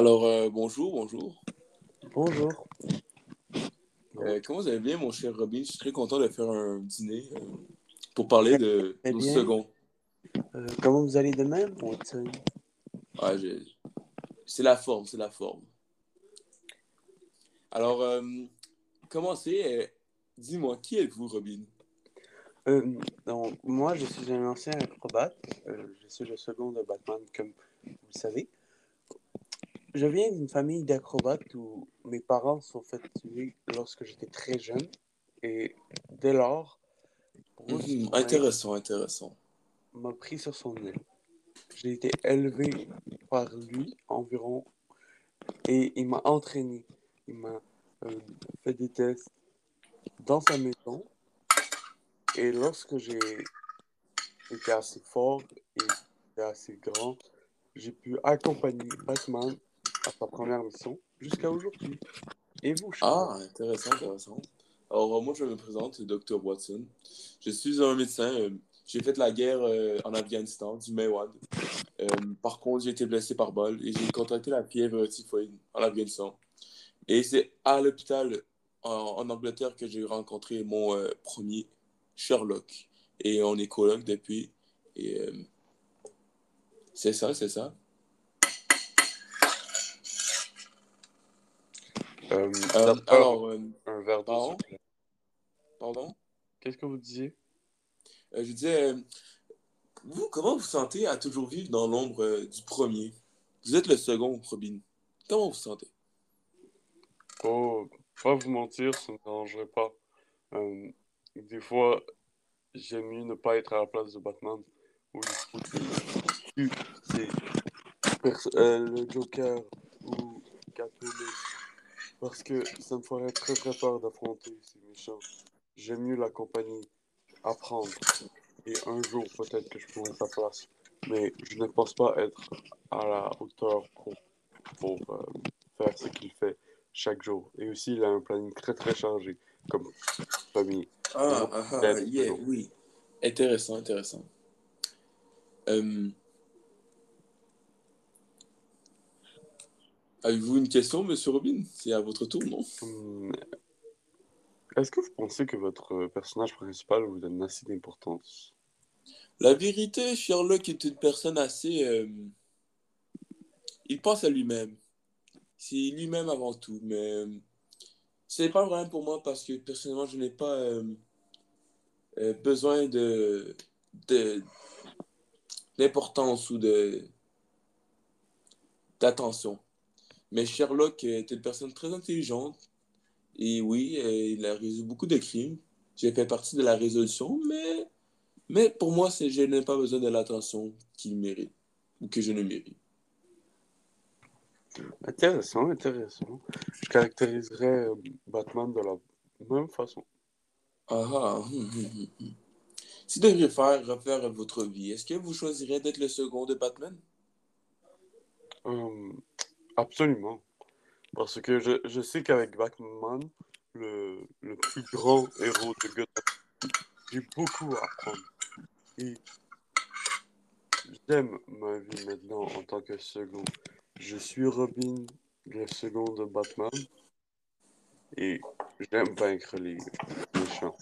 Alors, euh, bonjour, bonjour. Bonjour. Euh, comment vous allez bien, mon cher Robin? Je suis très content de faire un dîner euh, pour parler de Très 12 bien. secondes. Comment vous allez de même, Watson? Ouais, j'ai- c'est la forme, c'est la forme. Alors, commencez. Dis-moi, qui êtes-vous, Robin? Euh, donc, moi, je suis un ancien acrobate. Je suis le second de Batman, comme vous le savez. Je viens d'une famille d'acrobates où mes parents sont fait tuer lorsque j'étais très jeune. Et dès lors, Bruce Mhm, Intéressant, intéressant. m'a pris sur son aile. J'ai été élevé par lui environ et il m'a entraîné. Il m'a euh, fait des tests dans sa maison. Et lorsque j'ai été assez fort et assez grand, j'ai pu accompagner Batman à sa première mission jusqu'à aujourd'hui. Et vous? Ah, intéressant, intéressant. Alors, euh, moi, je me présente, Dr. Watson. Je suis un médecin. euh, j'ai fait la guerre euh, en Afghanistan, du. Euh, par contre, j'ai été blessé par balle et j'ai contracté la fièvre typhoïde en Afghanistan. Et c'est à l'hôpital en, en Angleterre que j'ai rencontré mon premier Sherlock. Et on est coloc depuis. Et c'est ça, c'est ça. Euh, Euh, alors, euh, un verre d'eau, pardon? Qu'est-ce que vous disiez? Euh, je disais, euh, vous, comment vous sentez à toujours vivre dans l'ombre du premier? Vous êtes le second, Robin. Comment vous sentez? Oh, pas vous mentir, ça ne me dérangerait pas. Des fois, j'aime mieux ne pas être à la place de Batman. Ou le Joker ou Catwoman. Parce que ça me ferait très très peur d'affronter ces méchants. J'aime mieux l'accompagner, apprendre. Et un jour, peut-être que je pourrai sa place. Mais je ne pense pas être à la hauteur pour, pour euh, faire ce qu'il fait chaque jour. Et aussi, il a un planning très très chargé, comme famille. Ah, ah, ah, yeah, oui. Intéressant, intéressant. Euh, Avez-vous une question, Monsieur Robin? C'est à votre tour, non? Est-ce que vous pensez que votre personnage principal vous donne assez d'importance? La vérité, Sherlock est une personne assez... euh, Il pense à lui-même. C'est lui-même avant tout, mais euh, c'est pas vrai pour moi parce que personnellement, je n'ai pas euh, euh, besoin de, de d'importance ou de d'attention. Mais Sherlock est une personne très intelligente et oui, euh, il a résolu beaucoup de crimes. J'ai fait partie de la résolution, mais mais pour moi, je n'ai pas besoin de l'attention qu'il mérite ou que je ne mérite. Intéressant, intéressant. Je caractériserais euh, Batman de la même façon. Ah, ah, hum, hum, hum. Si vous deviez faire refaire votre vie, est-ce que vous choisirez d'être le second de Batman? Hum, absolument. Parce que je, je sais qu'avec Batman, le, le plus grand héros de Gotham, j'ai beaucoup à apprendre. Et j'aime ma vie maintenant en tant que second. Je suis Robin, le second de Batman. Et j'aime vaincre les méchants.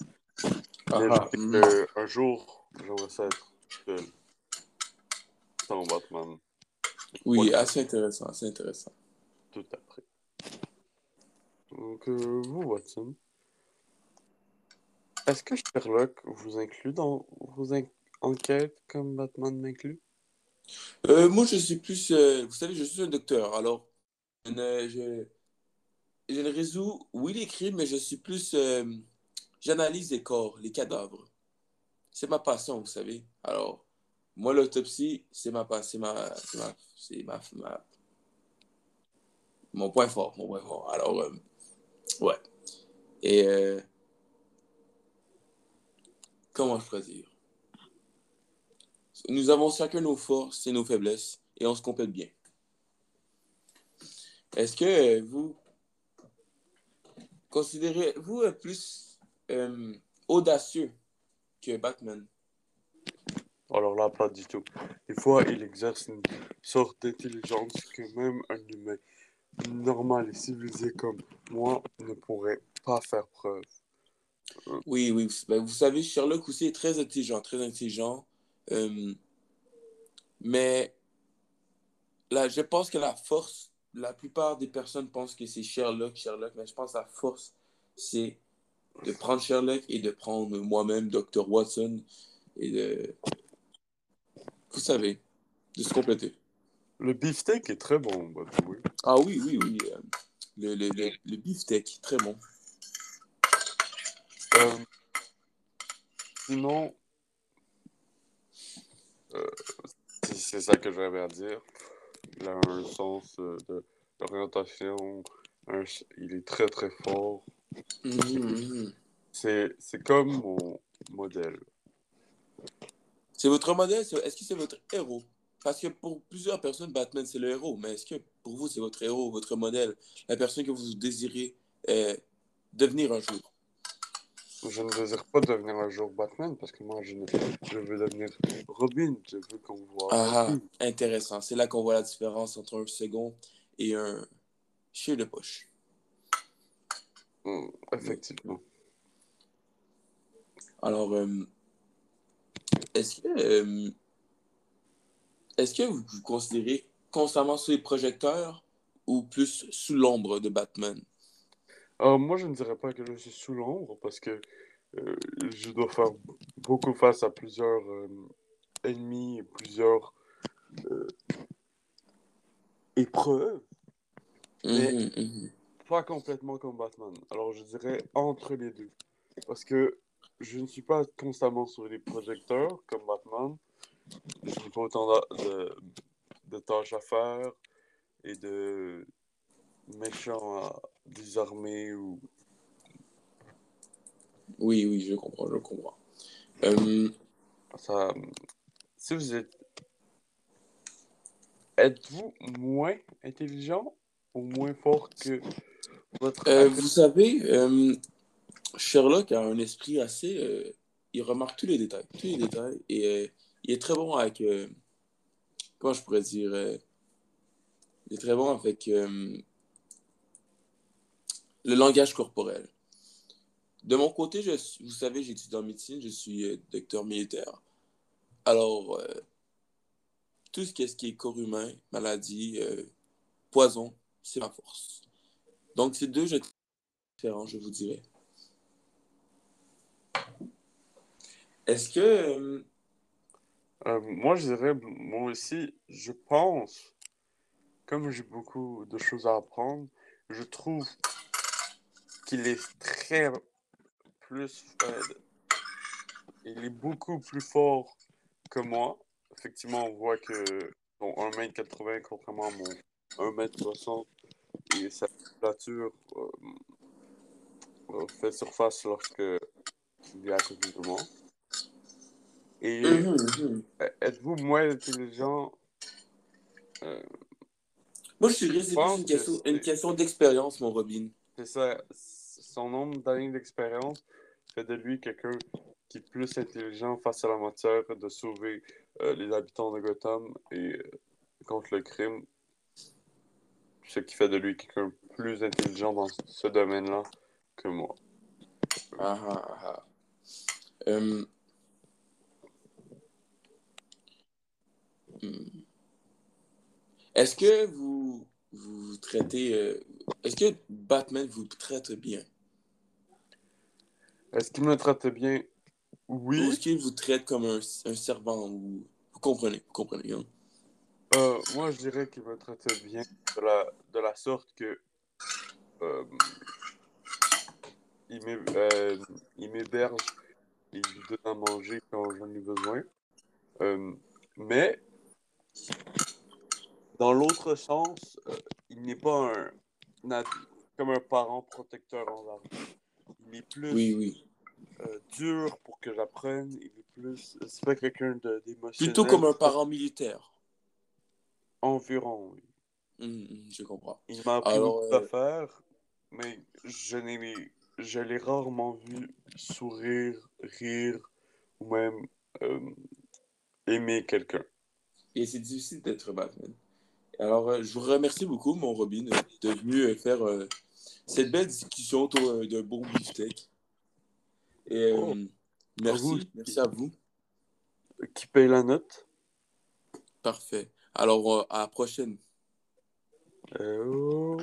Ah, Mais ah, que un jour, j'aimerais ça être seul. Sans Batman. Oui, assez intéressant, assez intéressant. Tout après. Donc, euh, vous, Watson, est-ce que Sherlock vous inclut dans vos en- enquêtes comme Batman m'inclut? Euh, moi, je suis plus, euh, vous savez, je suis un docteur, alors je ne, je, je ne résous, oui, les crimes, mais je suis plus, j'analyse les corps, les cadavres. C'est ma passion, vous savez. Alors, moi, l'autopsie, c'est ma, c'est ma, c'est ma, c'est ma, mon point fort, mon point fort. Alors, euh, ouais. Et euh, comment je pourrais dire? Nous avons chacun nos forces et nos faiblesses et on se complète bien. Est-ce que euh, vous considérez-vous plus audacieux que Batman? Alors là, pas du tout. Des fois, il exerce une sorte d'intelligence que même un humain normal et civilisé comme moi ne pourrait pas faire preuve. Oui, oui. Ben, vous savez, Sherlock aussi est très intelligent, très intelligent. Euh, mais là, je pense que la force, la plupart des personnes pensent que c'est Sherlock, Sherlock, mais je pense que la force, c'est de prendre Sherlock et de prendre moi-même, Dr. Watson, et de. Vous savez, de se compléter. Le beefsteak est très bon, oui. Ah oui, oui, oui. euh, Le, le, le, le beefsteak, très bon. Euh, sinon, euh, c'est ça que j'avais à dire. Il a un sens euh, de il est très très fort. Mhm, mhm. C'est comme mon modèle. C'est votre modèle? c'est- Est-ce que c'est votre héros? Parce que pour plusieurs personnes, Batman, c'est le héros. Mais est-ce que pour vous, c'est votre héros, votre modèle, la personne que vous désirez euh, devenir un jour? Je ne désire pas devenir un jour Batman parce que moi je, ne- je veux devenir Robin. Je veux qu'on voit. Ah, Robin. intéressant. C'est là qu'on voit la différence entre un second et un chien de poche. Mm, effectivement. Alors, euh, est-ce que, euh, est-ce que vous vous considérez constamment sous les projecteurs ou plus sous l'ombre de Batman? Alors, moi, je ne dirais pas que je suis sous l'ombre parce que euh, je dois faire beaucoup face à plusieurs euh, ennemis et plusieurs euh, épreuves, Mais- Mhm, mhm. pas complètement comme Batman. Alors, je dirais entre les deux. Parce que je ne suis pas constamment sur les projecteurs comme Batman. Je n'ai pas autant de, de- tâches à faire et de méchants à désarmer ou Oui, oui, je comprends, je comprends. Euh, Ça, si vous êtes. Êtes-vous moins intelligent ou moins fort que votre. euh, vous savez, euh, Sherlock a un esprit assez... euh, il remarque tous les détails, tous les détails, et euh, il est très bon avec... euh, comment je pourrais dire... il est très bon avec le langage corporel. De mon côté, je, vous savez, j'étudie en médecine, je suis docteur militaire. Alors, tout ce qui est, ce qui est corps humain, maladie, poison, c'est ma force. Donc, c'est deux jeux différents, je vous dirais. Est-ce que... euh, Euh, moi, je dirais, moi aussi, je pense, comme j'ai beaucoup de choses à apprendre, je trouve qu'il est très plus. euh, il est beaucoup plus fort que moi. Effectivement, on voit que son 1m80, contrairement à mon 1m60, et sa euh, euh, fait surface lorsque de moi. Et mhm. euh, êtes-vous moins intelligent euh, Moi, je suis c'est plus une que question, c'est- une question d'expérience, mon Robin. C'est ça. Son nombre d'années d'expérience fait de lui quelqu'un qui est plus intelligent face à la matière de sauver euh, les habitants de Gotham et euh, contre le crime. Ce qui fait de lui quelqu'un plus intelligent dans ce domaine-là que moi. Ah, ah, ah. Euh, hmm. Est-ce que vous vous traitez... euh, Est-ce que Batman vous traite bien? Est-ce qu'il me traite bien? Ou Oui. est-ce qu'il vous traite comme un, un servant? Ou... Vous comprenez, vous comprenez, hein? Euh, moi, je dirais qu'il me traite bien de la, de la sorte que euh, il euh, il m'héberge il me donne à manger quand j'en ai besoin. Euh, mais dans l'autre sens, euh, il n'est pas un, comme un parent protecteur envers moi. Il est plus Oui, oui. euh, dur pour que j'apprenne. Il est plus. C'est pas quelqu'un d'émotionnel. Plutôt comme un parent militaire. Environ, oui. Hum, hum, je comprends. Il m'a appris Alors, beaucoup euh, d'affaires, mais je n'ai je l'ai rarement vu sourire, rire ou même euh, aimer quelqu'un. Et c'est difficile d'être Batman. Alors, euh, je vous remercie beaucoup, mon Robin, de venir faire euh, cette belle discussion autour euh, d'un bon beefsteak. Et Oh. merci, vous. merci à vous. Qui paye la note? Parfait. Alors, à la prochaine. Euh,